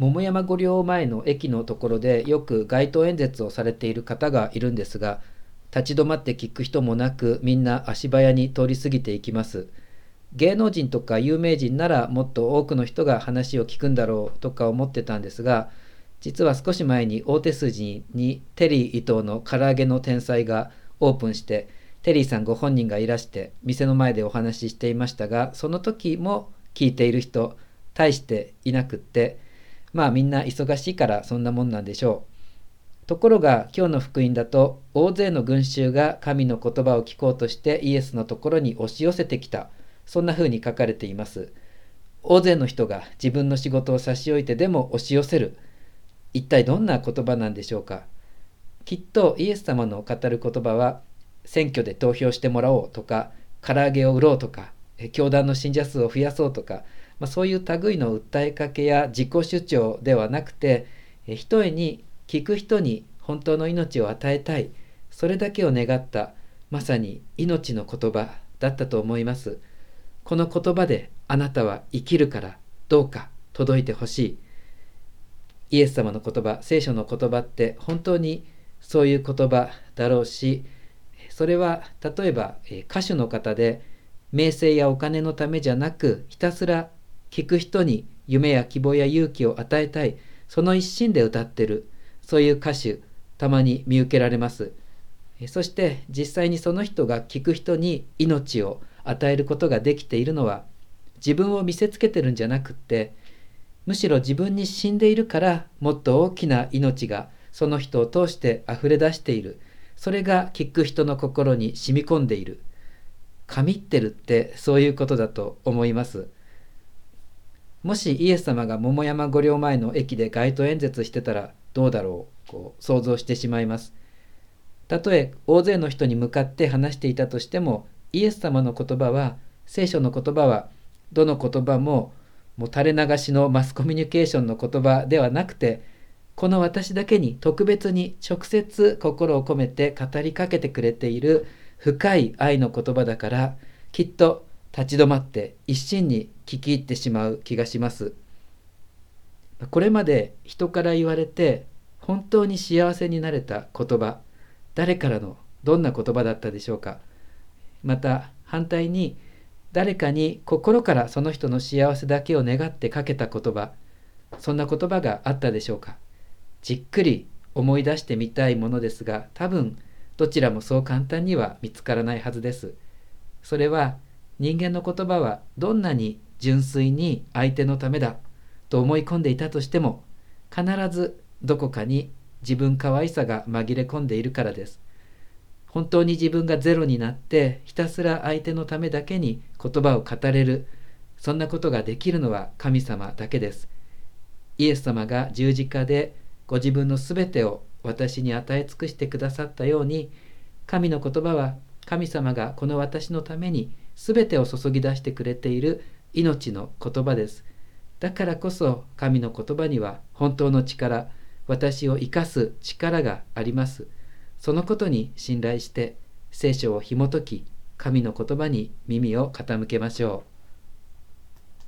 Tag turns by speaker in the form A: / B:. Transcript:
A: 桃山御陵前の駅のところでよく街頭演説をされている方がいるんですが立ち止まって聞く人もなくみんな足早に通り過ぎていきます。芸能人とか有名人ならもっと多くの人が話を聞くんだろうとか思ってたんですが実は少し前に大手筋にテリー伊藤の唐揚げの天才がオープンしてテリーさんご本人がいらして店の前でお話ししていましたがその時も聞いている人大していなくってまあみんな忙しいからそんなもんなんでしょう。ところが今日の福音だと大勢の群衆が神の言葉を聞こうとしてイエスのところに押し寄せてきた。そんな風に書かれています。大勢の人が自分の仕事を差し置いてでも押し寄せる。一体どんな言葉なんでしょうか。きっとイエス様の語る言葉は選挙で投票してもらおうとか唐揚げを売ろうとか教団の信者数を増やそうとか、まあ、そういう類の訴えかけや自己主張ではなくてひとえに聞く人に本当の命を与えたいそれだけを願ったまさに命の言葉だったと思います。この言葉であなたは生きるからどうか届いてほしい。イエス様の言葉聖書の言葉って本当にそういう言葉だろうしそれは例えば歌手の方で名声やお金のためじゃなくひたすら聞く人に夢や希望や勇気を与えたい。その一心で歌ってる。そういう歌手たまに見受けられます。そして実際にその人が聞く人に命を与えることができているのは自分を見せつけてるんじゃなくってむしろ自分に死んでいるからもっと大きな命がその人を通して溢れ出している。それが聞く人の心に染み込んでいる。神ってるってそういうことだと思います。もしイエス様が桃山御陵前の駅で街頭演説してたらどうだろうこう想像してしまいます。たとえ大勢の人に向かって話していたとしてもイエス様の言葉は聖書の言葉はどの言葉ももう垂れ流しのマスコミュニケーションの言葉ではなくてこの私だけに特別に直接心を込めて語りかけてくれている深い愛の言葉だからきっと立ち止まって一心に聞き入ってしまう気がします。これまで人から言われて本当に幸せになれた言葉誰からのどんな言葉だったでしょうか。また反対に誰かに心からその人の幸せだけを願ってかけた言葉そんな言葉があったでしょうか。じっくり思い出してみたいものですが多分どちらもそう簡単には見つからないはずです。それは人間の言葉はどんなに純粋に相手のためだと思い込んでいたとしても必ずどこかに自分可愛さが紛れ込んでいるからです。本当に自分がゼロになってひたすら相手のためだけに言葉を語れるそんなことができるのは神様だけです。イエス様が十字架でご自分の全てを私に与え尽くしてくださったように神の言葉は神様がこの私のために全てを注ぎ出してくれている命の言葉です。だからこそ神の言葉には本当の力私を生かす力があります。そのことに信頼して聖書を紐解き神の言葉に耳を傾けましょう。